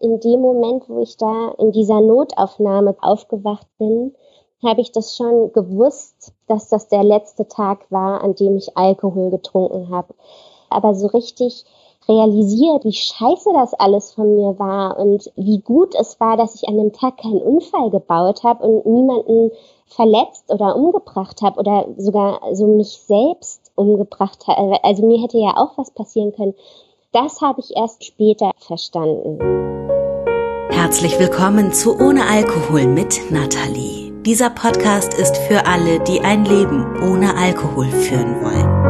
in dem Moment, wo ich da in dieser Notaufnahme aufgewacht bin, habe ich das schon gewusst, dass das der letzte Tag war, an dem ich Alkohol getrunken habe. Aber so richtig realisiert, wie scheiße das alles von mir war und wie gut es war, dass ich an dem Tag keinen Unfall gebaut habe und niemanden verletzt oder umgebracht habe oder sogar so mich selbst umgebracht habe. Also mir hätte ja auch was passieren können. Das habe ich erst später verstanden. Herzlich willkommen zu Ohne Alkohol mit Nathalie. Dieser Podcast ist für alle, die ein Leben ohne Alkohol führen wollen.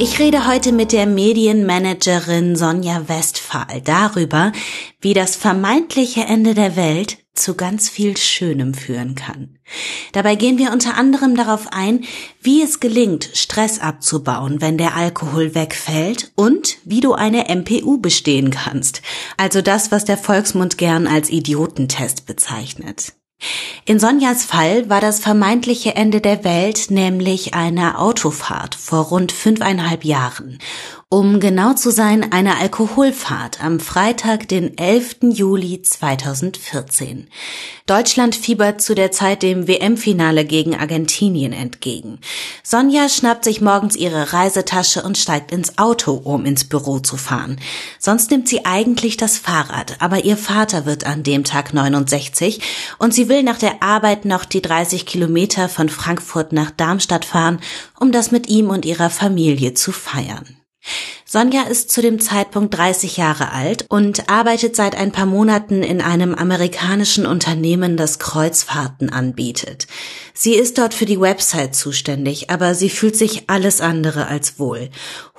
Ich rede heute mit der Medienmanagerin Sonja Westphal darüber, wie das vermeintliche Ende der Welt zu ganz viel Schönem führen kann. Dabei gehen wir unter anderem darauf ein, wie es gelingt, Stress abzubauen, wenn der Alkohol wegfällt und wie du eine MPU bestehen kannst, also das, was der Volksmund gern als Idiotentest bezeichnet. In Sonjas Fall war das vermeintliche Ende der Welt nämlich eine Autofahrt vor rund fünfeinhalb Jahren um genau zu sein, eine Alkoholfahrt am Freitag, den 11. Juli 2014. Deutschland fiebert zu der Zeit dem WM-Finale gegen Argentinien entgegen. Sonja schnappt sich morgens ihre Reisetasche und steigt ins Auto, um ins Büro zu fahren. Sonst nimmt sie eigentlich das Fahrrad, aber ihr Vater wird an dem Tag 69 und sie will nach der Arbeit noch die 30 Kilometer von Frankfurt nach Darmstadt fahren, um das mit ihm und ihrer Familie zu feiern. Sonja ist zu dem Zeitpunkt 30 Jahre alt und arbeitet seit ein paar Monaten in einem amerikanischen Unternehmen, das Kreuzfahrten anbietet. Sie ist dort für die Website zuständig, aber sie fühlt sich alles andere als wohl.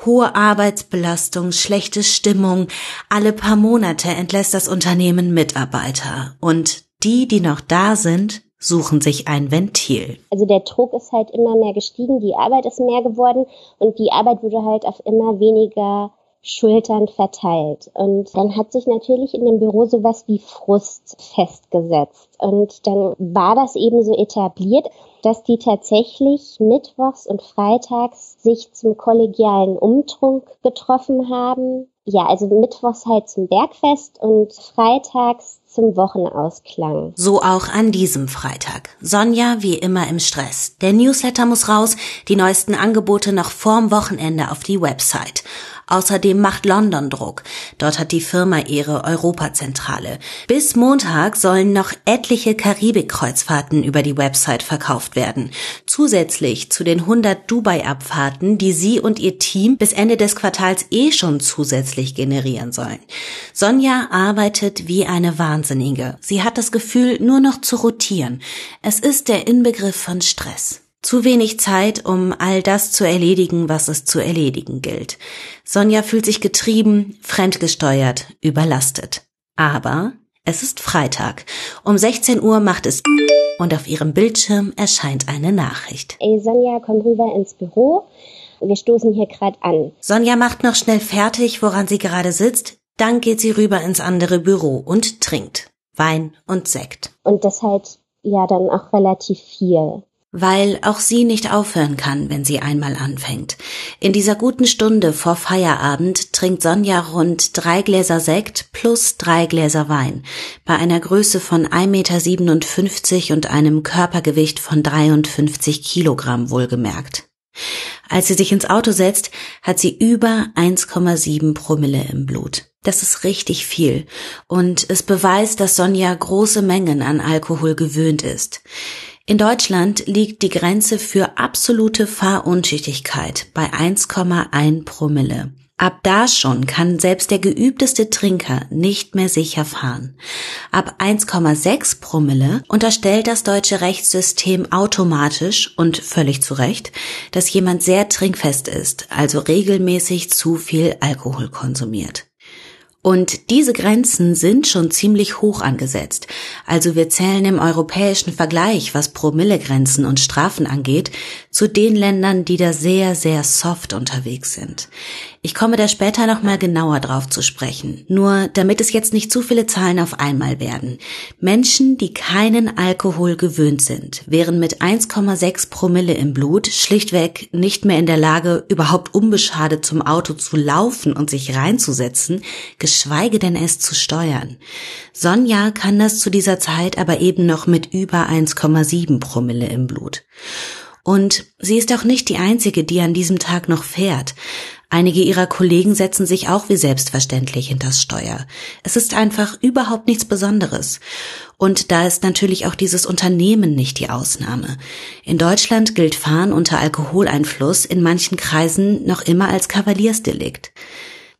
Hohe Arbeitsbelastung, schlechte Stimmung, alle paar Monate entlässt das Unternehmen Mitarbeiter. Und die, die noch da sind, suchen sich ein Ventil. Also der Druck ist halt immer mehr gestiegen, die Arbeit ist mehr geworden und die Arbeit wurde halt auf immer weniger Schultern verteilt. Und dann hat sich natürlich in dem Büro sowas wie Frust festgesetzt. Und dann war das eben so etabliert, dass die tatsächlich mittwochs und freitags sich zum kollegialen Umtrunk getroffen haben. Ja, also mittwochs halt zum Bergfest und freitags zum Wochenausklang. So auch an diesem Freitag. Sonja wie immer im Stress. Der Newsletter muss raus, die neuesten Angebote noch vorm Wochenende auf die Website. Außerdem macht London Druck. Dort hat die Firma ihre Europazentrale. Bis Montag sollen noch etliche Karibikkreuzfahrten über die Website verkauft werden. Zusätzlich zu den 100 Dubai-Abfahrten, die sie und ihr Team bis Ende des Quartals eh schon zusätzlich generieren sollen. Sonja arbeitet wie eine Wahnsinnige. Sie hat das Gefühl, nur noch zu rotieren. Es ist der Inbegriff von Stress. Zu wenig Zeit, um all das zu erledigen, was es zu erledigen gilt. Sonja fühlt sich getrieben, fremdgesteuert, überlastet. Aber es ist Freitag. Um 16 Uhr macht es und auf ihrem Bildschirm erscheint eine Nachricht. Ey Sonja, komm rüber ins Büro. Wir stoßen hier gerade an. Sonja macht noch schnell fertig, woran sie gerade sitzt. Dann geht sie rüber ins andere Büro und trinkt Wein und Sekt. Und das halt ja dann auch relativ viel weil auch sie nicht aufhören kann, wenn sie einmal anfängt. In dieser guten Stunde vor Feierabend trinkt Sonja rund drei Gläser Sekt plus drei Gläser Wein, bei einer Größe von 1,57 Meter und einem Körpergewicht von 53 Kilogramm wohlgemerkt. Als sie sich ins Auto setzt, hat sie über 1,7 Promille im Blut. Das ist richtig viel und es beweist, dass Sonja große Mengen an Alkohol gewöhnt ist. In Deutschland liegt die Grenze für absolute Fahruntüchtigkeit bei 1,1 Promille. Ab da schon kann selbst der geübteste Trinker nicht mehr sicher fahren. Ab 1,6 Promille unterstellt das deutsche Rechtssystem automatisch und völlig zu Recht, dass jemand sehr trinkfest ist, also regelmäßig zu viel Alkohol konsumiert. Und diese Grenzen sind schon ziemlich hoch angesetzt. Also wir zählen im europäischen Vergleich, was Promillegrenzen und Strafen angeht, zu den Ländern, die da sehr, sehr soft unterwegs sind. Ich komme da später nochmal genauer drauf zu sprechen. Nur damit es jetzt nicht zu viele Zahlen auf einmal werden. Menschen, die keinen Alkohol gewöhnt sind, wären mit 1,6 Promille im Blut schlichtweg nicht mehr in der Lage, überhaupt unbeschadet zum Auto zu laufen und sich reinzusetzen, geschweige denn es zu steuern. Sonja kann das zu dieser Zeit aber eben noch mit über 1,7 Promille im Blut. Und sie ist auch nicht die Einzige, die an diesem Tag noch fährt. Einige ihrer Kollegen setzen sich auch wie selbstverständlich hinters Steuer. Es ist einfach überhaupt nichts Besonderes. Und da ist natürlich auch dieses Unternehmen nicht die Ausnahme. In Deutschland gilt Fahren unter Alkoholeinfluss in manchen Kreisen noch immer als Kavaliersdelikt.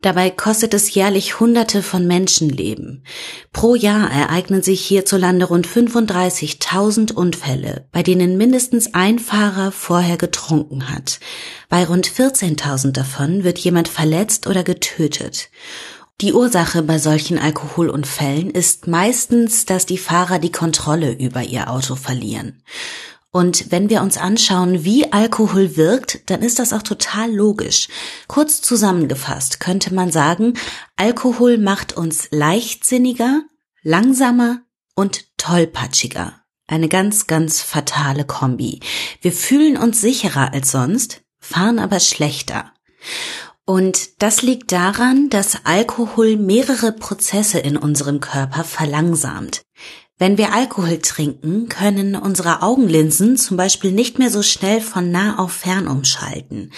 Dabei kostet es jährlich Hunderte von Menschenleben. Pro Jahr ereignen sich hierzulande rund 35.000 Unfälle, bei denen mindestens ein Fahrer vorher getrunken hat. Bei rund 14.000 davon wird jemand verletzt oder getötet. Die Ursache bei solchen Alkoholunfällen ist meistens, dass die Fahrer die Kontrolle über ihr Auto verlieren. Und wenn wir uns anschauen, wie Alkohol wirkt, dann ist das auch total logisch. Kurz zusammengefasst könnte man sagen, Alkohol macht uns leichtsinniger, langsamer und tollpatschiger. Eine ganz, ganz fatale Kombi. Wir fühlen uns sicherer als sonst, fahren aber schlechter. Und das liegt daran, dass Alkohol mehrere Prozesse in unserem Körper verlangsamt. Wenn wir Alkohol trinken, können unsere Augenlinsen zum Beispiel nicht mehr so schnell von nah auf fern umschalten.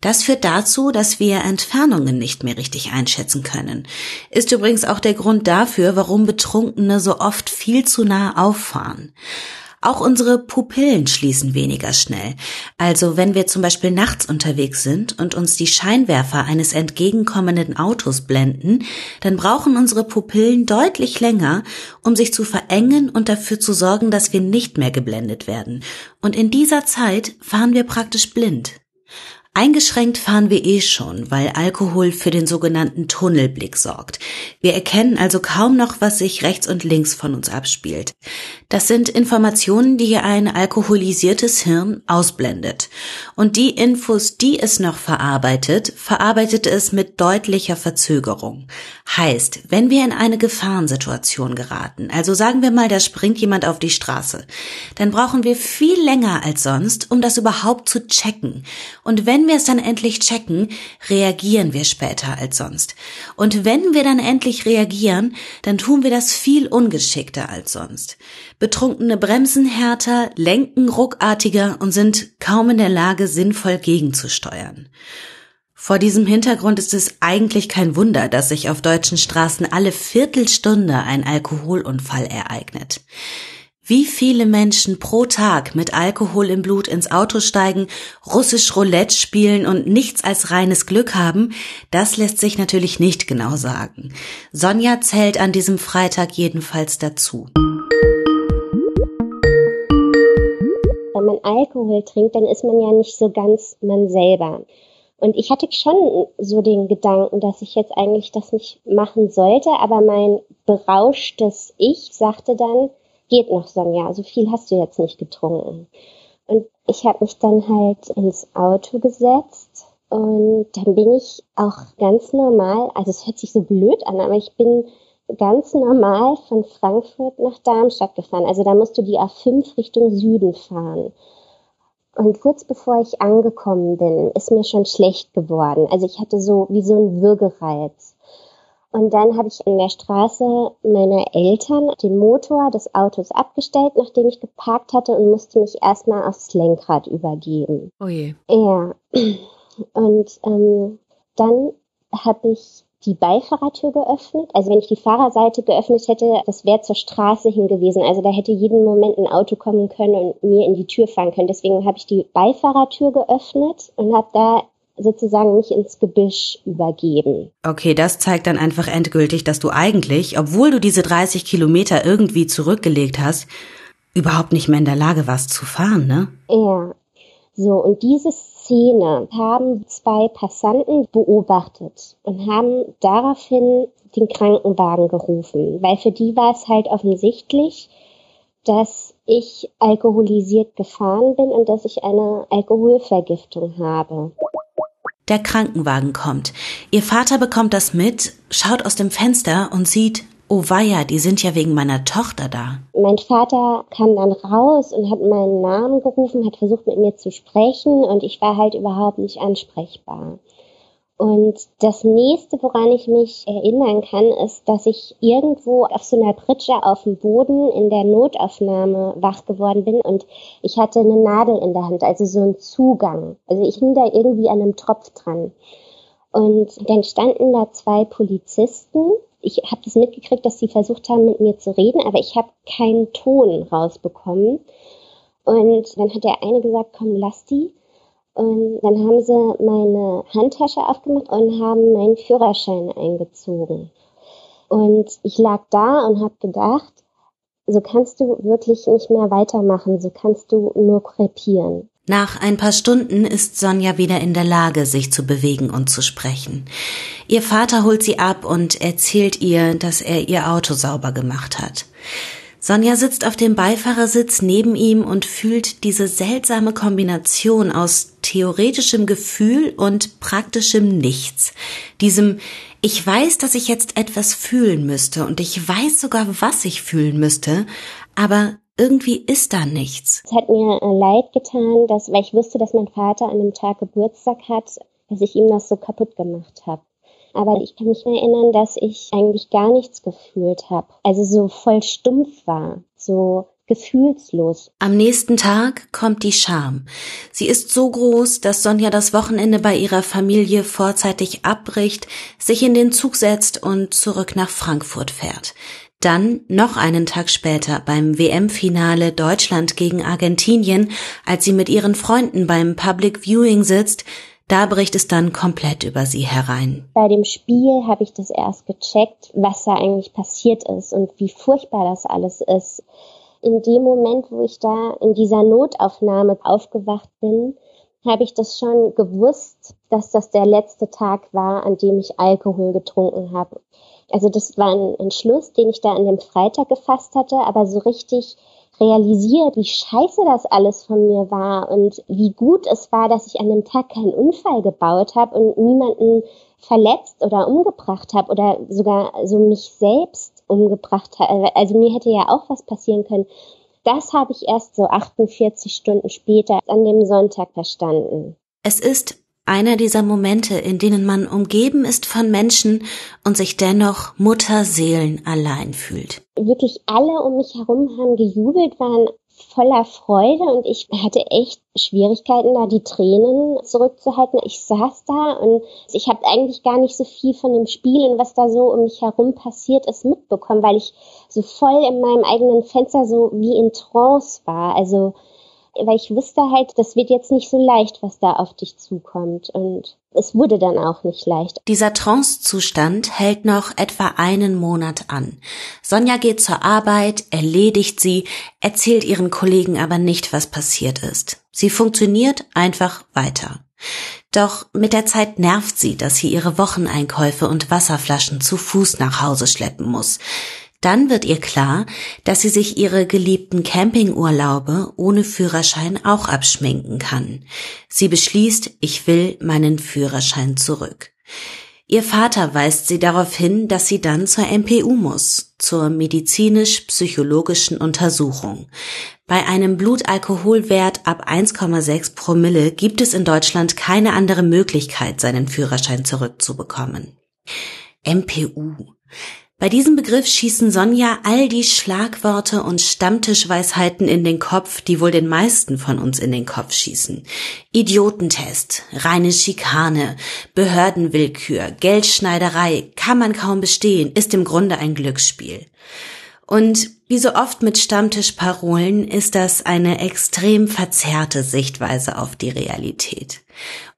Das führt dazu, dass wir Entfernungen nicht mehr richtig einschätzen können. Ist übrigens auch der Grund dafür, warum Betrunkene so oft viel zu nah auffahren. Auch unsere Pupillen schließen weniger schnell. Also wenn wir zum Beispiel nachts unterwegs sind und uns die Scheinwerfer eines entgegenkommenden Autos blenden, dann brauchen unsere Pupillen deutlich länger, um sich zu verengen und dafür zu sorgen, dass wir nicht mehr geblendet werden. Und in dieser Zeit fahren wir praktisch blind. Eingeschränkt fahren wir eh schon, weil Alkohol für den sogenannten Tunnelblick sorgt. Wir erkennen also kaum noch, was sich rechts und links von uns abspielt. Das sind Informationen, die ein alkoholisiertes Hirn ausblendet. Und die Infos, die es noch verarbeitet, verarbeitet es mit deutlicher Verzögerung. Heißt, wenn wir in eine Gefahrensituation geraten, also sagen wir mal, da springt jemand auf die Straße, dann brauchen wir viel länger als sonst, um das überhaupt zu checken. Und wenn wir es dann endlich checken, reagieren wir später als sonst. Und wenn wir dann endlich reagieren, dann tun wir das viel ungeschickter als sonst. Betrunkene bremsen härter, lenken ruckartiger und sind kaum in der Lage, sinnvoll gegenzusteuern. Vor diesem Hintergrund ist es eigentlich kein Wunder, dass sich auf deutschen Straßen alle Viertelstunde ein Alkoholunfall ereignet. Wie viele Menschen pro Tag mit Alkohol im Blut ins Auto steigen, russisch Roulette spielen und nichts als reines Glück haben, das lässt sich natürlich nicht genau sagen. Sonja zählt an diesem Freitag jedenfalls dazu. wenn man Alkohol trinkt, dann ist man ja nicht so ganz man selber. Und ich hatte schon so den Gedanken, dass ich jetzt eigentlich das nicht machen sollte, aber mein berauschtes Ich sagte dann, geht noch, Sonja, so viel hast du jetzt nicht getrunken. Und ich habe mich dann halt ins Auto gesetzt und dann bin ich auch ganz normal, also es hört sich so blöd an, aber ich bin ganz normal von Frankfurt nach Darmstadt gefahren. Also da musst du die A5 Richtung Süden fahren. Und kurz bevor ich angekommen bin, ist mir schon schlecht geworden. Also ich hatte so wie so ein Würgereiz. Und dann habe ich in der Straße meiner Eltern den Motor des Autos abgestellt, nachdem ich geparkt hatte und musste mich erstmal aufs Lenkrad übergeben. Oh je. Ja. Und ähm, dann habe ich die Beifahrertür geöffnet. Also wenn ich die Fahrerseite geöffnet hätte, das wäre zur Straße hingewiesen. Also da hätte jeden Moment ein Auto kommen können und mir in die Tür fahren können. Deswegen habe ich die Beifahrertür geöffnet und habe da sozusagen mich ins Gebüsch übergeben. Okay, das zeigt dann einfach endgültig, dass du eigentlich, obwohl du diese 30 Kilometer irgendwie zurückgelegt hast, überhaupt nicht mehr in der Lage warst zu fahren, ne? Ja. So, und dieses Szene haben zwei Passanten beobachtet und haben daraufhin den Krankenwagen gerufen, weil für die war es halt offensichtlich, dass ich alkoholisiert gefahren bin und dass ich eine Alkoholvergiftung habe. Der Krankenwagen kommt. Ihr Vater bekommt das mit, schaut aus dem Fenster und sieht, oh weia, die sind ja wegen meiner Tochter da. Mein Vater kam dann raus und hat meinen Namen gerufen, hat versucht mit mir zu sprechen und ich war halt überhaupt nicht ansprechbar. Und das nächste, woran ich mich erinnern kann, ist, dass ich irgendwo auf so einer Pritsche auf dem Boden in der Notaufnahme wach geworden bin und ich hatte eine Nadel in der Hand, also so ein Zugang. Also ich hing da irgendwie an einem Tropf dran. Und dann standen da zwei Polizisten. Ich habe das mitgekriegt, dass sie versucht haben, mit mir zu reden, aber ich habe keinen Ton rausbekommen. Und dann hat der eine gesagt, komm, lass die. Und dann haben sie meine Handtasche aufgemacht und haben meinen Führerschein eingezogen. Und ich lag da und habe gedacht, so kannst du wirklich nicht mehr weitermachen, so kannst du nur krepieren. Nach ein paar Stunden ist Sonja wieder in der Lage, sich zu bewegen und zu sprechen. Ihr Vater holt sie ab und erzählt ihr, dass er ihr Auto sauber gemacht hat. Sonja sitzt auf dem Beifahrersitz neben ihm und fühlt diese seltsame Kombination aus theoretischem Gefühl und praktischem Nichts. Diesem ich weiß, dass ich jetzt etwas fühlen müsste und ich weiß sogar, was ich fühlen müsste, aber irgendwie ist da nichts. Es hat mir leid getan, dass, weil ich wusste, dass mein Vater an dem Tag Geburtstag hat, dass ich ihm das so kaputt gemacht habe. Aber ich kann mich erinnern, dass ich eigentlich gar nichts gefühlt habe. Also so voll stumpf war, so gefühlslos. Am nächsten Tag kommt die Scham. Sie ist so groß, dass Sonja das Wochenende bei ihrer Familie vorzeitig abbricht, sich in den Zug setzt und zurück nach Frankfurt fährt. Dann noch einen Tag später beim WM-Finale Deutschland gegen Argentinien, als sie mit ihren Freunden beim Public Viewing sitzt, da bricht es dann komplett über sie herein. Bei dem Spiel habe ich das erst gecheckt, was da eigentlich passiert ist und wie furchtbar das alles ist. In dem Moment, wo ich da in dieser Notaufnahme aufgewacht bin, habe ich das schon gewusst, dass das der letzte Tag war, an dem ich Alkohol getrunken habe. Also das war ein Entschluss, den ich da an dem Freitag gefasst hatte, aber so richtig realisiert, wie scheiße das alles von mir war und wie gut es war, dass ich an dem Tag keinen Unfall gebaut habe und niemanden verletzt oder umgebracht habe oder sogar so mich selbst umgebracht habe. Also mir hätte ja auch was passieren können. Das habe ich erst so 48 Stunden später an dem Sonntag verstanden. Es ist einer dieser Momente, in denen man umgeben ist von Menschen und sich dennoch Mutterseelen allein fühlt. Wirklich alle um mich herum haben gejubelt, waren voller Freude und ich hatte echt Schwierigkeiten, da die Tränen zurückzuhalten. Ich saß da und ich habe eigentlich gar nicht so viel von dem Spiel und was da so um mich herum passiert ist mitbekommen, weil ich so voll in meinem eigenen Fenster so wie in Trance war. Also weil ich wusste halt, das wird jetzt nicht so leicht, was da auf dich zukommt. Und es wurde dann auch nicht leicht. Dieser Trance-Zustand hält noch etwa einen Monat an. Sonja geht zur Arbeit, erledigt sie, erzählt ihren Kollegen aber nicht, was passiert ist. Sie funktioniert einfach weiter. Doch mit der Zeit nervt sie, dass sie ihre Wocheneinkäufe und Wasserflaschen zu Fuß nach Hause schleppen muss. Dann wird ihr klar, dass sie sich ihre geliebten Campingurlaube ohne Führerschein auch abschminken kann. Sie beschließt, ich will meinen Führerschein zurück. Ihr Vater weist sie darauf hin, dass sie dann zur MPU muss, zur medizinisch-psychologischen Untersuchung. Bei einem Blutalkoholwert ab 1,6 Promille gibt es in Deutschland keine andere Möglichkeit, seinen Führerschein zurückzubekommen. MPU. Bei diesem Begriff schießen Sonja all die Schlagworte und Stammtischweisheiten in den Kopf, die wohl den meisten von uns in den Kopf schießen. Idiotentest, reine Schikane, Behördenwillkür, Geldschneiderei, kann man kaum bestehen, ist im Grunde ein Glücksspiel. Und wie so oft mit Stammtischparolen ist das eine extrem verzerrte Sichtweise auf die Realität.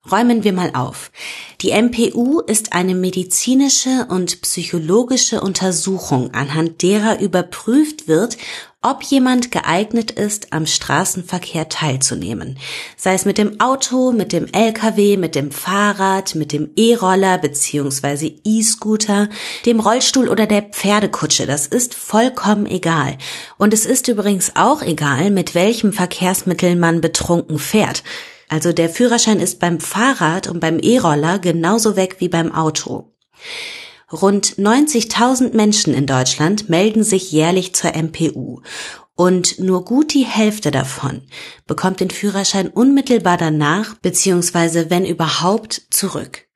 Räumen wir mal auf. Die MPU ist eine medizinische und psychologische Untersuchung, anhand derer überprüft wird, ob jemand geeignet ist, am Straßenverkehr teilzunehmen. Sei es mit dem Auto, mit dem LKW, mit dem Fahrrad, mit dem E-Roller bzw. E-Scooter, dem Rollstuhl oder der Pferdekutsche. Das ist vollkommen egal. Und es ist übrigens auch egal, mit welchem Verkehrsmittel man betrunken fährt. Also der Führerschein ist beim Fahrrad und beim E-Roller genauso weg wie beim Auto. Rund 90.000 Menschen in Deutschland melden sich jährlich zur MPU und nur gut die Hälfte davon bekommt den Führerschein unmittelbar danach beziehungsweise wenn überhaupt zurück.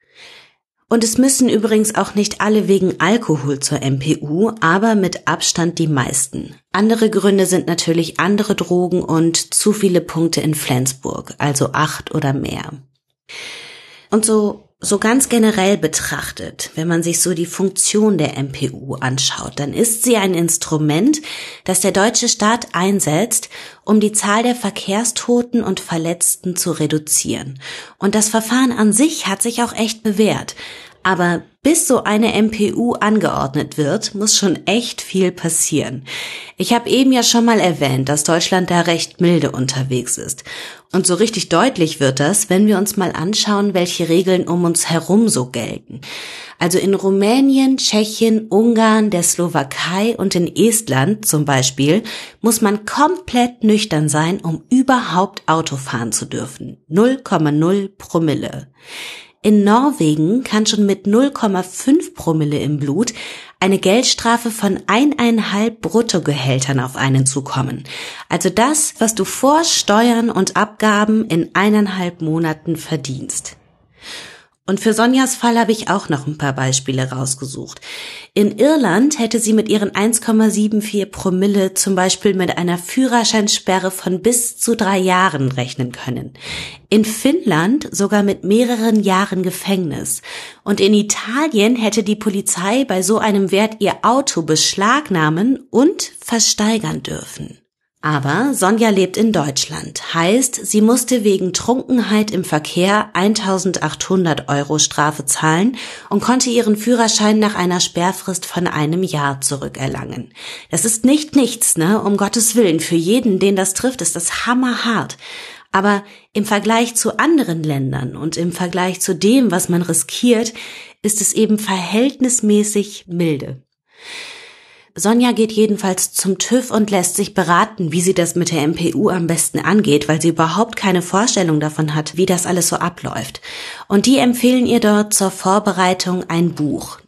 Und es müssen übrigens auch nicht alle wegen Alkohol zur MPU, aber mit Abstand die meisten. Andere Gründe sind natürlich andere Drogen und zu viele Punkte in Flensburg, also acht oder mehr. Und so so ganz generell betrachtet, wenn man sich so die Funktion der MPU anschaut, dann ist sie ein Instrument, das der deutsche Staat einsetzt, um die Zahl der Verkehrstoten und Verletzten zu reduzieren. Und das Verfahren an sich hat sich auch echt bewährt. Aber bis so eine MPU angeordnet wird, muss schon echt viel passieren. Ich habe eben ja schon mal erwähnt, dass Deutschland da recht milde unterwegs ist. Und so richtig deutlich wird das, wenn wir uns mal anschauen, welche Regeln um uns herum so gelten. Also in Rumänien, Tschechien, Ungarn, der Slowakei und in Estland zum Beispiel muss man komplett nüchtern sein, um überhaupt Auto fahren zu dürfen. 0,0 Promille. In Norwegen kann schon mit 0,5 Promille im Blut eine Geldstrafe von eineinhalb Bruttogehältern auf einen zukommen. Also das, was du vor Steuern und Abgaben in eineinhalb Monaten verdienst. Und für Sonjas Fall habe ich auch noch ein paar Beispiele rausgesucht. In Irland hätte sie mit ihren 1,74 Promille zum Beispiel mit einer Führerscheinsperre von bis zu drei Jahren rechnen können. In Finnland sogar mit mehreren Jahren Gefängnis. Und in Italien hätte die Polizei bei so einem Wert ihr Auto beschlagnahmen und versteigern dürfen. Aber Sonja lebt in Deutschland, heißt, sie musste wegen Trunkenheit im Verkehr 1800 Euro Strafe zahlen und konnte ihren Führerschein nach einer Sperrfrist von einem Jahr zurückerlangen. Das ist nicht nichts, ne? Um Gottes Willen. Für jeden, den das trifft, ist das hammerhart. Aber im Vergleich zu anderen Ländern und im Vergleich zu dem, was man riskiert, ist es eben verhältnismäßig milde. Sonja geht jedenfalls zum TÜV und lässt sich beraten, wie sie das mit der MPU am besten angeht, weil sie überhaupt keine Vorstellung davon hat, wie das alles so abläuft. Und die empfehlen ihr dort zur Vorbereitung ein Buch.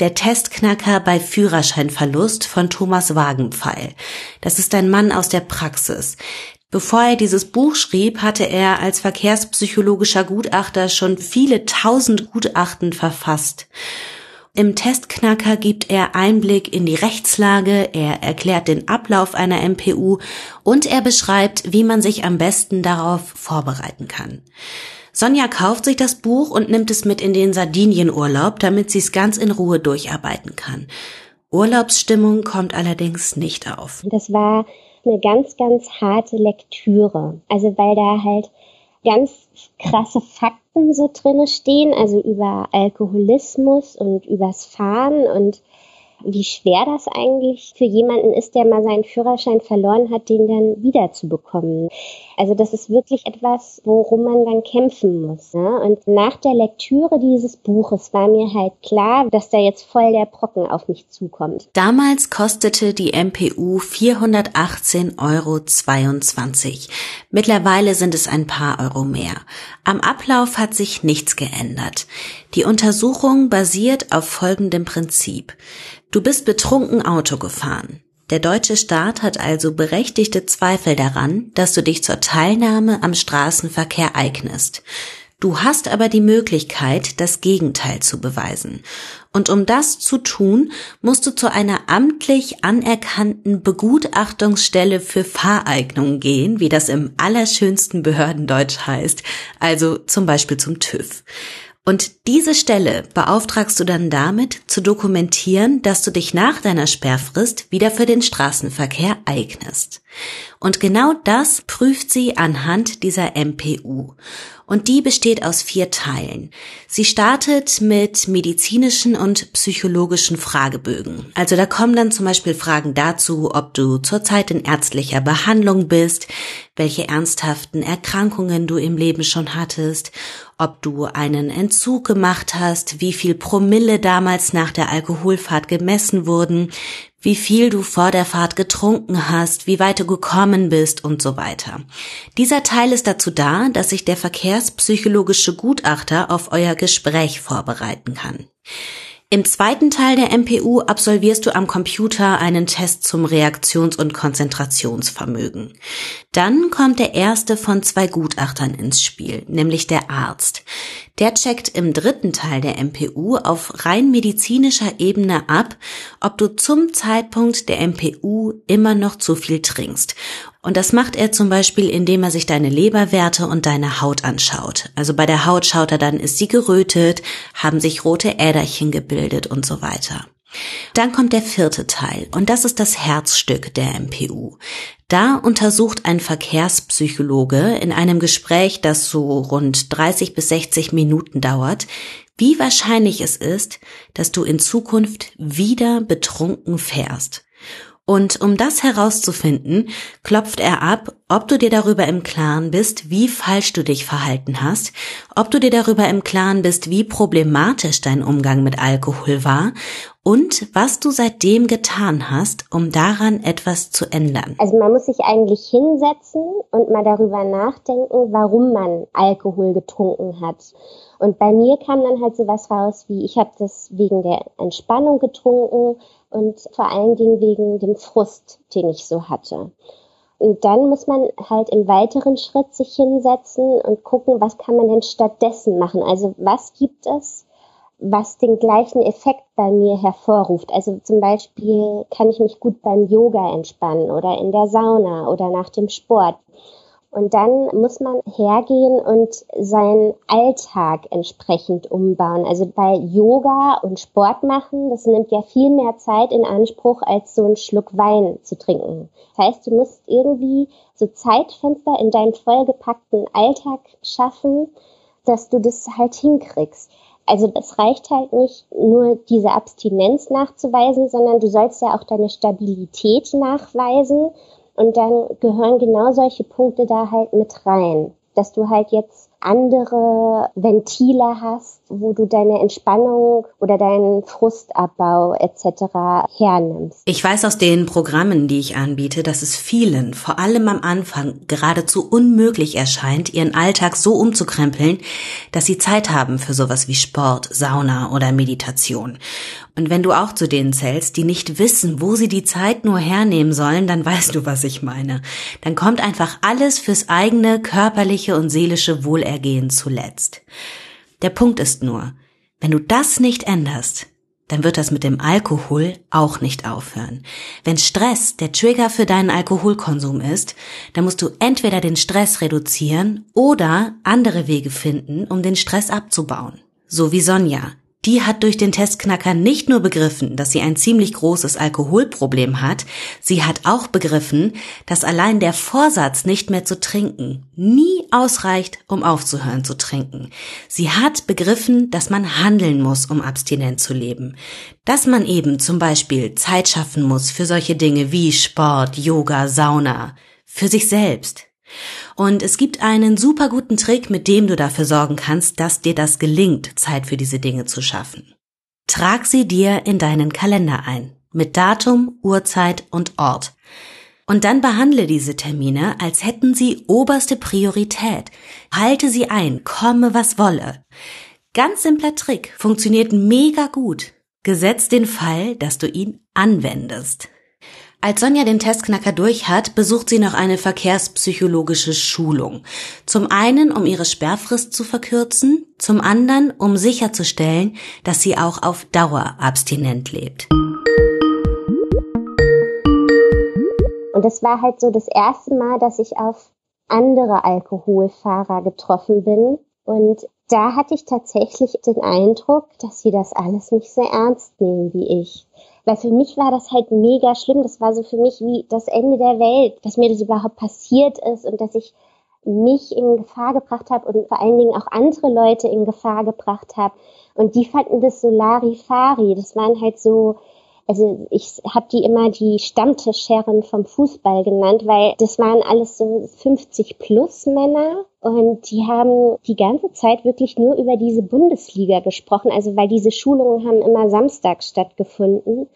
Der Testknacker bei Führerscheinverlust von Thomas Wagenpfeil. Das ist ein Mann aus der Praxis. Bevor er dieses Buch schrieb, hatte er als verkehrspsychologischer Gutachter schon viele tausend Gutachten verfasst. Im Testknacker gibt er Einblick in die Rechtslage, er erklärt den Ablauf einer MPU und er beschreibt, wie man sich am besten darauf vorbereiten kann. Sonja kauft sich das Buch und nimmt es mit in den Sardinienurlaub, damit sie es ganz in Ruhe durcharbeiten kann. Urlaubsstimmung kommt allerdings nicht auf. Das war eine ganz, ganz harte Lektüre. Also weil da halt ganz krasse Fakten so drinne stehen, also über Alkoholismus und übers Fahren und wie schwer das eigentlich für jemanden ist, der mal seinen Führerschein verloren hat, den dann wiederzubekommen. Also das ist wirklich etwas, worum man dann kämpfen muss. Ne? Und nach der Lektüre dieses Buches war mir halt klar, dass da jetzt voll der Brocken auf mich zukommt. Damals kostete die MPU 418,22 Euro. Mittlerweile sind es ein paar Euro mehr. Am Ablauf hat sich nichts geändert. Die Untersuchung basiert auf folgendem Prinzip. Du bist betrunken Auto gefahren. Der deutsche Staat hat also berechtigte Zweifel daran, dass du dich zur Teilnahme am Straßenverkehr eignest. Du hast aber die Möglichkeit, das Gegenteil zu beweisen. Und um das zu tun, musst du zu einer amtlich anerkannten Begutachtungsstelle für Fahreignung gehen, wie das im allerschönsten Behördendeutsch heißt, also zum Beispiel zum TÜV. Und diese Stelle beauftragst du dann damit, zu dokumentieren, dass du dich nach deiner Sperrfrist wieder für den Straßenverkehr eignest. Und genau das prüft sie anhand dieser MPU. Und die besteht aus vier Teilen. Sie startet mit medizinischen und psychologischen Fragebögen. Also da kommen dann zum Beispiel Fragen dazu, ob du zurzeit in ärztlicher Behandlung bist, welche ernsthaften Erkrankungen du im Leben schon hattest, ob du einen Entzug gemacht hast, wie viel Promille damals nach der Alkoholfahrt gemessen wurden, wie viel du vor der Fahrt getrunken hast, wie weit du gekommen bist und so weiter. Dieser Teil ist dazu da, dass sich der verkehrspsychologische Gutachter auf euer Gespräch vorbereiten kann. Im zweiten Teil der MPU absolvierst du am Computer einen Test zum Reaktions- und Konzentrationsvermögen. Dann kommt der erste von zwei Gutachtern ins Spiel, nämlich der Arzt. Der checkt im dritten Teil der MPU auf rein medizinischer Ebene ab, ob du zum Zeitpunkt der MPU immer noch zu viel trinkst und das macht er zum Beispiel, indem er sich deine Leberwerte und deine Haut anschaut. Also bei der Haut schaut er dann, ist sie gerötet, haben sich rote Äderchen gebildet und so weiter. Dann kommt der vierte Teil und das ist das Herzstück der MPU. Da untersucht ein Verkehrspsychologe in einem Gespräch, das so rund 30 bis 60 Minuten dauert, wie wahrscheinlich es ist, dass du in Zukunft wieder betrunken fährst. Und um das herauszufinden, klopft er ab, ob du dir darüber im Klaren bist, wie falsch du dich verhalten hast, ob du dir darüber im Klaren bist, wie problematisch dein Umgang mit Alkohol war und was du seitdem getan hast, um daran etwas zu ändern. Also man muss sich eigentlich hinsetzen und mal darüber nachdenken, warum man Alkohol getrunken hat. Und bei mir kam dann halt so was raus, wie ich habe das wegen der Entspannung getrunken, und vor allen Dingen wegen dem Frust, den ich so hatte. Und dann muss man halt im weiteren Schritt sich hinsetzen und gucken, was kann man denn stattdessen machen? Also was gibt es, was den gleichen Effekt bei mir hervorruft? Also zum Beispiel kann ich mich gut beim Yoga entspannen oder in der Sauna oder nach dem Sport. Und dann muss man hergehen und seinen Alltag entsprechend umbauen. Also bei Yoga und Sport machen, das nimmt ja viel mehr Zeit in Anspruch, als so einen Schluck Wein zu trinken. Das heißt, du musst irgendwie so Zeitfenster in deinem vollgepackten Alltag schaffen, dass du das halt hinkriegst. Also es reicht halt nicht nur diese Abstinenz nachzuweisen, sondern du sollst ja auch deine Stabilität nachweisen und dann gehören genau solche Punkte da halt mit rein, dass du halt jetzt andere Ventile hast, wo du deine Entspannung oder deinen Frustabbau etc. hernimmst. Ich weiß aus den Programmen, die ich anbiete, dass es vielen, vor allem am Anfang, geradezu unmöglich erscheint, ihren Alltag so umzukrempeln, dass sie Zeit haben für sowas wie Sport, Sauna oder Meditation. Und wenn du auch zu denen zählst, die nicht wissen, wo sie die Zeit nur hernehmen sollen, dann weißt du, was ich meine. Dann kommt einfach alles fürs eigene körperliche und seelische Wohlergehen zuletzt. Der Punkt ist nur, wenn du das nicht änderst, dann wird das mit dem Alkohol auch nicht aufhören. Wenn Stress der Trigger für deinen Alkoholkonsum ist, dann musst du entweder den Stress reduzieren oder andere Wege finden, um den Stress abzubauen. So wie Sonja, die hat durch den Testknacker nicht nur begriffen, dass sie ein ziemlich großes Alkoholproblem hat, sie hat auch begriffen, dass allein der Vorsatz, nicht mehr zu trinken, nie ausreicht, um aufzuhören zu trinken. Sie hat begriffen, dass man handeln muss, um abstinent zu leben. Dass man eben zum Beispiel Zeit schaffen muss für solche Dinge wie Sport, Yoga, Sauna, für sich selbst. Und es gibt einen super guten Trick, mit dem du dafür sorgen kannst, dass dir das gelingt, Zeit für diese Dinge zu schaffen. Trag sie dir in deinen Kalender ein, mit Datum, Uhrzeit und Ort. Und dann behandle diese Termine, als hätten sie oberste Priorität. Halte sie ein, komme was wolle. Ganz simpler Trick, funktioniert mega gut. Gesetzt den Fall, dass du ihn anwendest. Als Sonja den Testknacker durch hat, besucht sie noch eine verkehrspsychologische Schulung. Zum einen, um ihre Sperrfrist zu verkürzen, zum anderen, um sicherzustellen, dass sie auch auf Dauer abstinent lebt. Und es war halt so das erste Mal, dass ich auf andere Alkoholfahrer getroffen bin. Und da hatte ich tatsächlich den Eindruck, dass sie das alles nicht sehr ernst nehmen wie ich. Weil für mich war das halt mega schlimm. Das war so für mich wie das Ende der Welt, dass mir das überhaupt passiert ist und dass ich mich in Gefahr gebracht habe und vor allen Dingen auch andere Leute in Gefahr gebracht habe. Und die fanden das so Larifari. Das waren halt so also ich habe die immer die Stammtischherren vom Fußball genannt, weil das waren alles so 50 plus Männer und die haben die ganze Zeit wirklich nur über diese Bundesliga gesprochen, also weil diese Schulungen haben immer samstags stattgefunden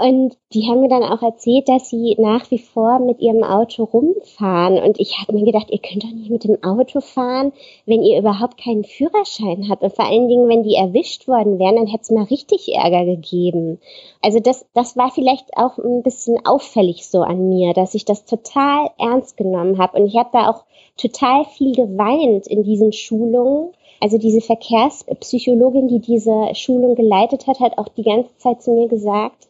Und die haben mir dann auch erzählt, dass sie nach wie vor mit ihrem Auto rumfahren. Und ich habe mir gedacht, ihr könnt doch nicht mit dem Auto fahren, wenn ihr überhaupt keinen Führerschein habt. Und vor allen Dingen, wenn die erwischt worden wären, dann hätte es mal richtig Ärger gegeben. Also das, das war vielleicht auch ein bisschen auffällig so an mir, dass ich das total ernst genommen habe. Und ich habe da auch total viel geweint in diesen Schulungen. Also diese Verkehrspsychologin, die diese Schulung geleitet hat, hat auch die ganze Zeit zu mir gesagt,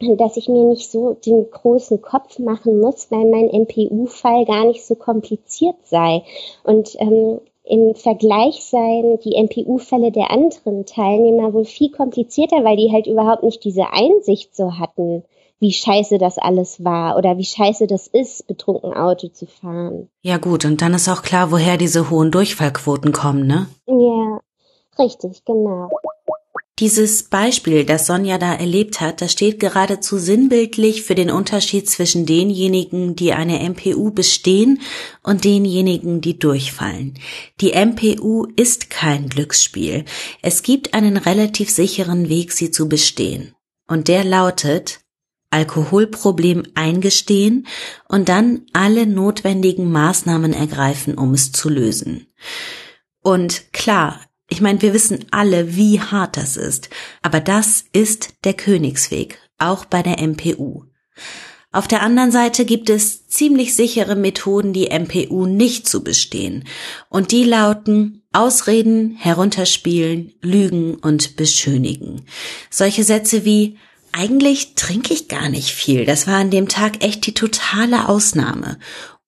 dass ich mir nicht so den großen Kopf machen muss, weil mein MPU-Fall gar nicht so kompliziert sei. Und ähm, im Vergleich seien die MPU-Fälle der anderen Teilnehmer wohl viel komplizierter, weil die halt überhaupt nicht diese Einsicht so hatten, wie scheiße das alles war oder wie scheiße das ist, betrunken Auto zu fahren. Ja gut, und dann ist auch klar, woher diese hohen Durchfallquoten kommen, ne? Ja, richtig, genau. Dieses Beispiel, das Sonja da erlebt hat, das steht geradezu sinnbildlich für den Unterschied zwischen denjenigen, die eine MPU bestehen und denjenigen, die durchfallen. Die MPU ist kein Glücksspiel. Es gibt einen relativ sicheren Weg, sie zu bestehen. Und der lautet, Alkoholproblem eingestehen und dann alle notwendigen Maßnahmen ergreifen, um es zu lösen. Und klar, ich meine, wir wissen alle, wie hart das ist, aber das ist der Königsweg, auch bei der MPU. Auf der anderen Seite gibt es ziemlich sichere Methoden, die MPU nicht zu bestehen. Und die lauten Ausreden, herunterspielen, lügen und beschönigen. Solche Sätze wie eigentlich trinke ich gar nicht viel. Das war an dem Tag echt die totale Ausnahme.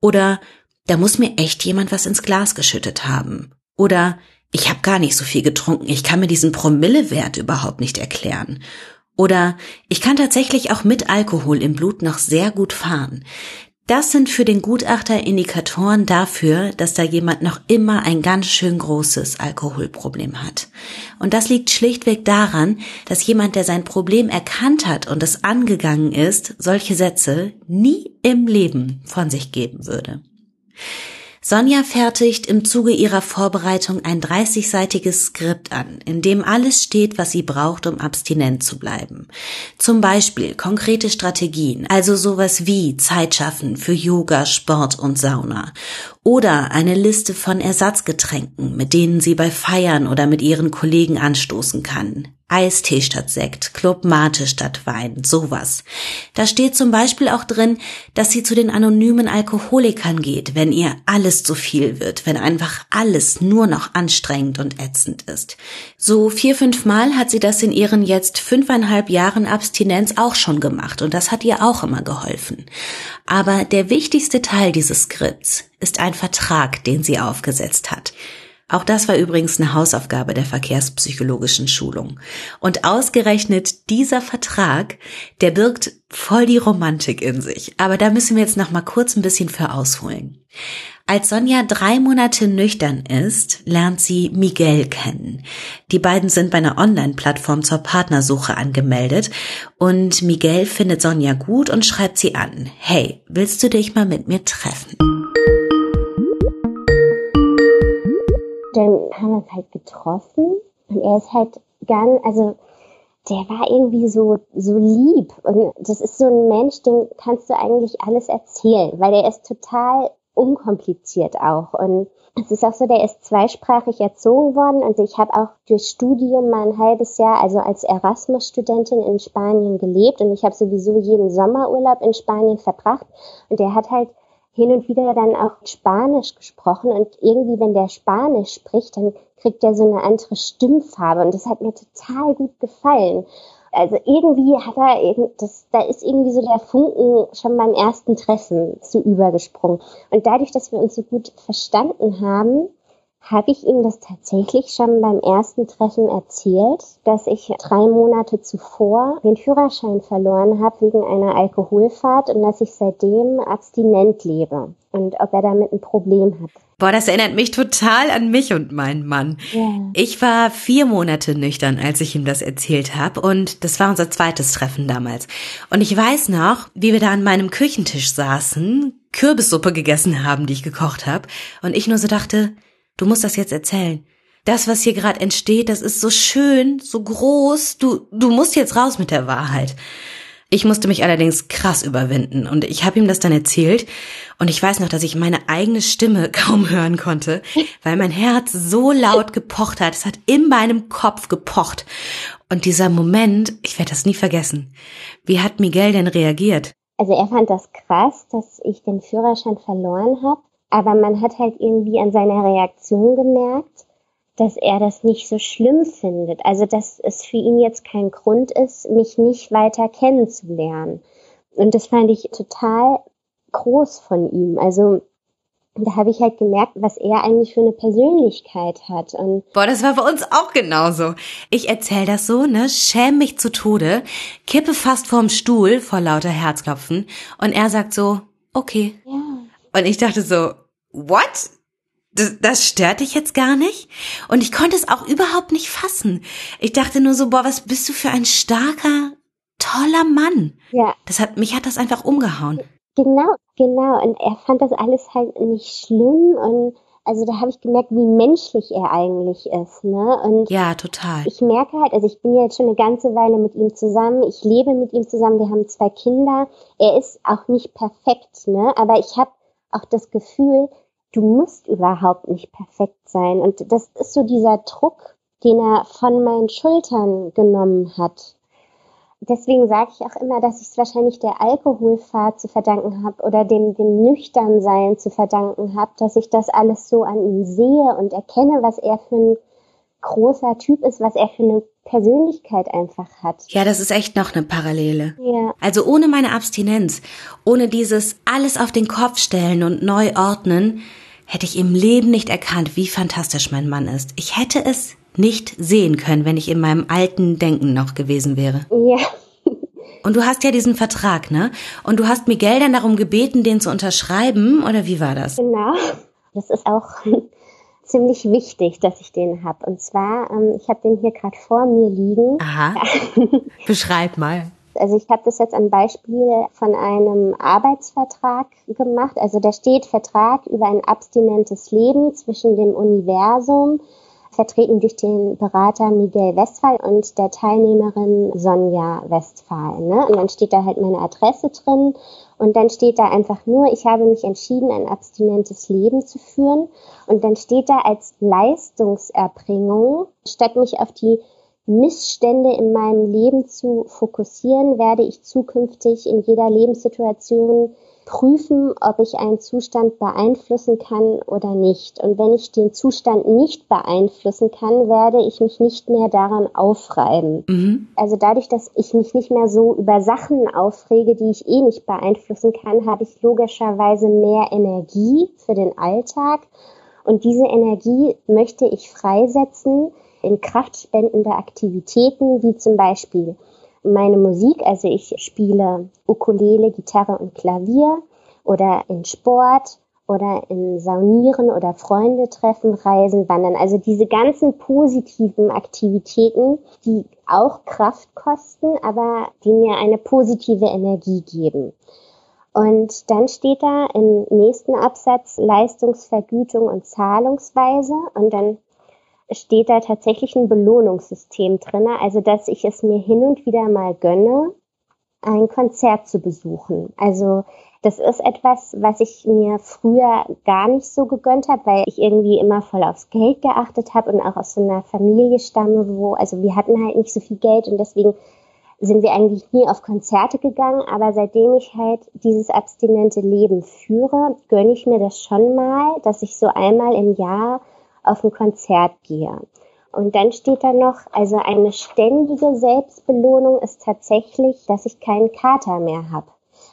Oder da muss mir echt jemand was ins Glas geschüttet haben. Oder ich habe gar nicht so viel getrunken, ich kann mir diesen Promillewert überhaupt nicht erklären. Oder ich kann tatsächlich auch mit Alkohol im Blut noch sehr gut fahren. Das sind für den Gutachter Indikatoren dafür, dass da jemand noch immer ein ganz schön großes Alkoholproblem hat. Und das liegt schlichtweg daran, dass jemand, der sein Problem erkannt hat und es angegangen ist, solche Sätze nie im Leben von sich geben würde. Sonja fertigt im Zuge ihrer Vorbereitung ein 30-seitiges Skript an, in dem alles steht, was sie braucht, um abstinent zu bleiben. Zum Beispiel konkrete Strategien, also sowas wie Zeit schaffen für Yoga, Sport und Sauna. Oder eine Liste von Ersatzgetränken, mit denen sie bei Feiern oder mit ihren Kollegen anstoßen kann. Eistee statt Sekt, Club Mate statt Wein, sowas. Da steht zum Beispiel auch drin, dass sie zu den anonymen Alkoholikern geht, wenn ihr alles zu viel wird, wenn einfach alles nur noch anstrengend und ätzend ist. So vier, fünf Mal hat sie das in ihren jetzt fünfeinhalb Jahren Abstinenz auch schon gemacht und das hat ihr auch immer geholfen. Aber der wichtigste Teil dieses Skripts ist ein Vertrag, den sie aufgesetzt hat. Auch das war übrigens eine Hausaufgabe der verkehrspsychologischen Schulung. Und ausgerechnet dieser Vertrag, der birgt voll die Romantik in sich. Aber da müssen wir jetzt noch mal kurz ein bisschen für ausholen. Als Sonja drei Monate nüchtern ist, lernt sie Miguel kennen. Die beiden sind bei einer Online-Plattform zur Partnersuche angemeldet und Miguel findet Sonja gut und schreibt sie an. Hey, willst du dich mal mit mir treffen? Dann haben wir uns halt getroffen. Und er ist halt ganz, also der war irgendwie so, so lieb. Und das ist so ein Mensch, den kannst du eigentlich alles erzählen, weil der ist total unkompliziert auch. Und es ist auch so, der ist zweisprachig erzogen worden. Und ich habe auch durch Studium mal ein halbes Jahr, also als Erasmus-Studentin in Spanien gelebt. Und ich habe sowieso jeden Sommerurlaub in Spanien verbracht. Und der hat halt hin und wieder dann auch Spanisch gesprochen und irgendwie, wenn der Spanisch spricht, dann kriegt er so eine andere Stimmfarbe und das hat mir total gut gefallen. Also irgendwie hat er, das, da ist irgendwie so der Funken schon beim ersten Treffen zu übergesprungen. Und dadurch, dass wir uns so gut verstanden haben, habe ich ihm das tatsächlich schon beim ersten Treffen erzählt, dass ich drei Monate zuvor den Führerschein verloren habe wegen einer Alkoholfahrt und dass ich seitdem abstinent lebe und ob er damit ein Problem hat. Boah, das erinnert mich total an mich und meinen Mann. Ja. Ich war vier Monate nüchtern, als ich ihm das erzählt habe und das war unser zweites Treffen damals. Und ich weiß noch, wie wir da an meinem Küchentisch saßen, Kürbissuppe gegessen haben, die ich gekocht habe und ich nur so dachte, Du musst das jetzt erzählen. Das, was hier gerade entsteht, das ist so schön, so groß. Du, du musst jetzt raus mit der Wahrheit. Ich musste mich allerdings krass überwinden und ich habe ihm das dann erzählt und ich weiß noch, dass ich meine eigene Stimme kaum hören konnte, weil mein Herz so laut gepocht hat. Es hat in meinem Kopf gepocht. Und dieser Moment, ich werde das nie vergessen. Wie hat Miguel denn reagiert? Also er fand das krass, dass ich den Führerschein verloren habe, aber man hat halt irgendwie an seiner Reaktion gemerkt, dass er das nicht so schlimm findet. Also dass es für ihn jetzt kein Grund ist, mich nicht weiter kennenzulernen. Und das fand ich total groß von ihm. Also da habe ich halt gemerkt, was er eigentlich für eine Persönlichkeit hat. Und Boah, das war bei uns auch genauso. Ich erzähl das so, ne, schäm mich zu Tode, kippe fast vorm Stuhl vor lauter Herzklopfen und er sagt so, okay. ja, Und ich dachte so, what? Das, das stört dich jetzt gar nicht? Und ich konnte es auch überhaupt nicht fassen. Ich dachte nur so, boah, was bist du für ein starker, toller Mann. ja, Das hat, mich hat das einfach umgehauen. genau, genau. Und er fand das alles halt nicht schlimm. Und also da habe ich gemerkt, wie menschlich er eigentlich ist. Ne? Und Ja, total. ich merke halt, also ich bin jetzt schon eine ganze Weile mit ihm zusammen, ich lebe mit ihm zusammen, wir haben zwei Kinder. Er ist auch nicht perfekt, ne? Aber ich habe auch das Gefühl, du musst überhaupt nicht perfekt sein. Und das ist so dieser Druck, den er von meinen Schultern genommen hat. Deswegen sage ich auch immer, dass ich es wahrscheinlich der Alkoholfahrt zu verdanken habe oder dem, dem Nüchternsein zu verdanken habe, dass ich das alles so an ihm sehe und erkenne, was er für ein großer Typ ist, was er für eine Persönlichkeit einfach hat. Ja, das ist echt noch eine Parallele. Ja, Also ohne meine Abstinenz, ohne dieses alles auf den Kopf stellen und neu ordnen, hätte ich im Leben nicht erkannt, wie fantastisch mein Mann ist. Ich hätte es nicht sehen können, wenn ich in meinem alten Denken noch gewesen wäre. ja, Und du hast ja diesen Vertrag, ne? Und du hast Miguel dann darum gebeten, den zu unterschreiben, oder wie war das? genau. Das ist auch ziemlich wichtig, dass ich den habe. Und zwar, ähm, ich habe den hier gerade vor mir liegen. Aha. Beschreib mal. Also ich habe das jetzt am Beispiel von einem Arbeitsvertrag gemacht. Also da steht Vertrag über ein abstinentes Leben zwischen dem Universum, vertreten durch den Berater Miguel Westphal und der Teilnehmerin Sonja Westphal. Ne? Und dann steht da halt meine Adresse drin und dann steht da einfach nur, ich habe mich entschieden, ein abstinentes Leben zu führen. Und dann steht da als Leistungserbringung, statt mich auf die Missstände in meinem Leben zu fokussieren, werde ich zukünftig in jeder Lebenssituation prüfen, ob ich einen Zustand beeinflussen kann oder nicht. Und wenn ich den Zustand nicht beeinflussen kann, werde ich mich nicht mehr daran aufreiben. Mhm. Also dadurch, dass ich mich nicht mehr so über Sachen aufrege, die ich eh nicht beeinflussen kann, habe ich logischerweise mehr Energie für den Alltag. Und diese Energie möchte ich freisetzen in kraftspendende Aktivitäten, wie zum Beispiel meine Musik. Also ich spiele Ukulele, Gitarre und Klavier oder in Sport oder in Saunieren oder Freunde treffen, Reisen, Wandern. Also diese ganzen positiven Aktivitäten, die auch Kraft kosten, aber die mir eine positive Energie geben. Und dann steht da im nächsten Absatz Leistungsvergütung und Zahlungsweise und dann steht da tatsächlich ein Belohnungssystem drin, also dass ich es mir hin und wieder mal gönne, ein Konzert zu besuchen. Also das ist etwas, was ich mir früher gar nicht so gegönnt habe, weil ich irgendwie immer voll aufs Geld geachtet habe und auch aus so einer Familie stamme, wo, also wir hatten halt nicht so viel Geld und deswegen sind wir eigentlich nie auf Konzerte gegangen, aber seitdem ich halt dieses abstinente Leben führe, gönne ich mir das schon mal, dass ich so einmal im Jahr auf ein Konzert gehe. Und dann steht da noch, also eine ständige Selbstbelohnung ist tatsächlich, dass ich keinen Kater mehr habe.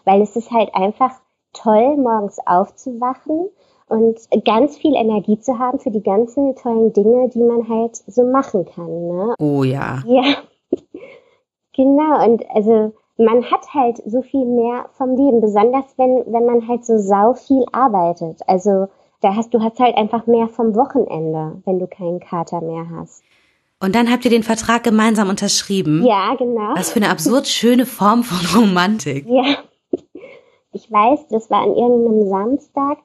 Weil es ist halt einfach toll, morgens aufzuwachen und ganz viel Energie zu haben für die ganzen tollen Dinge, die man halt so machen kann. Ne? Oh ja. Ja, genau. Und also man hat halt so viel mehr vom Leben, besonders wenn, wenn man halt so sau viel arbeitet. Also da hast du hast halt einfach mehr vom Wochenende, wenn du keinen Kater mehr hast. Und dann habt ihr den Vertrag gemeinsam unterschrieben. Ja, genau. Was für eine absurd schöne Form von Romantik. Ja. Ich weiß, das war an irgendeinem Samstag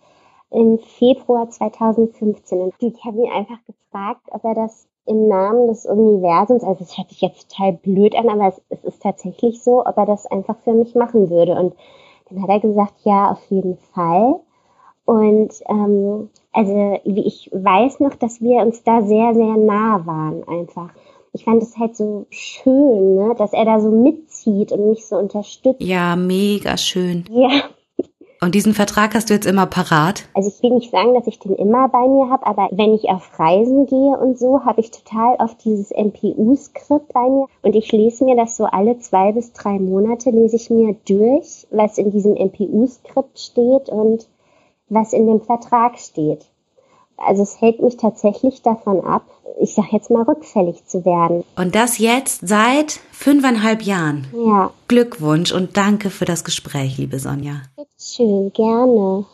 im Februar 2015. Und ich habe ihn einfach gefragt, ob er das im Namen des Universums, also es hört sich jetzt total blöd an, aber es, es ist tatsächlich so, ob er das einfach für mich machen würde. Und dann hat er gesagt, ja, auf jeden Fall. Und ähm, also ich weiß noch, dass wir uns da sehr, sehr nah waren einfach. Ich fand es halt so schön, ne, dass er da so mitzieht und mich so unterstützt. Ja, mega schön. Ja, und diesen Vertrag hast du jetzt immer parat? Also ich will nicht sagen, dass ich den immer bei mir habe, aber wenn ich auf Reisen gehe und so, habe ich total oft dieses MPU-Skript bei mir und ich lese mir das so alle zwei bis drei Monate, lese ich mir durch, was in diesem MPU-Skript steht und was in dem Vertrag steht. Also es hält mich tatsächlich davon ab, ich sag jetzt mal rückfällig zu werden. Und das jetzt seit fünfeinhalb Jahren. Ja. Glückwunsch und danke für das Gespräch, liebe Sonja. Schön, gerne.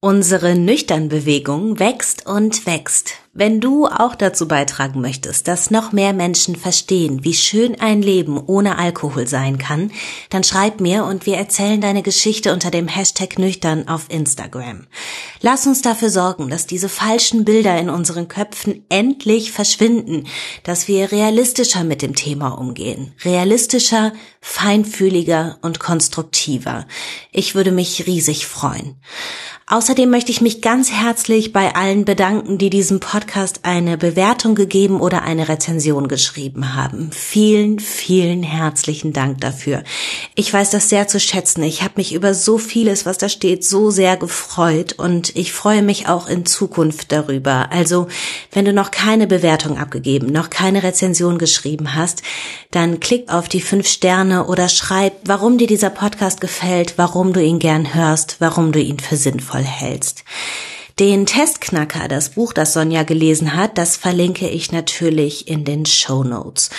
Unsere Nüchtern-Bewegung wächst und wächst. Wenn du auch dazu beitragen möchtest, dass noch mehr Menschen verstehen, wie schön ein Leben ohne Alkohol sein kann, dann schreib mir und wir erzählen deine Geschichte unter dem Hashtag nüchtern auf Instagram. Lass uns dafür sorgen, dass diese falschen Bilder in unseren Köpfen endlich verschwinden, dass wir realistischer mit dem Thema umgehen. Realistischer, feinfühliger und konstruktiver. Ich würde mich riesig freuen. Außerdem möchte ich mich ganz herzlich bei allen bedanken, die diesem Podcast eine Bewertung gegeben oder eine Rezension geschrieben haben. Vielen, vielen herzlichen Dank dafür. Ich weiß das sehr zu schätzen. Ich habe mich über so vieles, was da steht, so sehr gefreut und ich freue mich auch in Zukunft darüber. Also, wenn du noch keine Bewertung abgegeben, noch keine Rezension geschrieben hast, dann klick auf die fünf Sterne oder schreib, warum dir dieser Podcast gefällt, warum du ihn gern hörst, warum du ihn für sinnvoll hältst. Den Testknacker, das Buch, das Sonja gelesen hat, das verlinke ich natürlich in den Show Notes.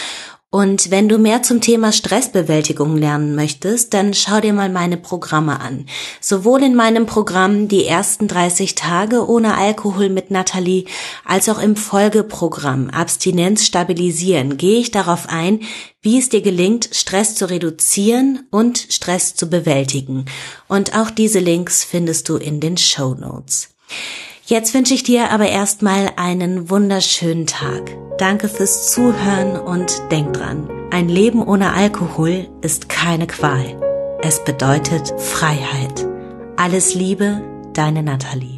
Und wenn du mehr zum Thema Stressbewältigung lernen möchtest, dann schau dir mal meine Programme an. Sowohl in meinem Programm Die ersten 30 Tage ohne Alkohol mit Nathalie, als auch im Folgeprogramm Abstinenz stabilisieren gehe ich darauf ein, wie es dir gelingt, Stress zu reduzieren und Stress zu bewältigen. Und auch diese Links findest du in den Show Notes. Jetzt wünsche ich dir aber erstmal einen wunderschönen Tag. Danke fürs Zuhören und denk dran, ein Leben ohne Alkohol ist keine Qual. Es bedeutet Freiheit. Alles Liebe, deine Nathalie.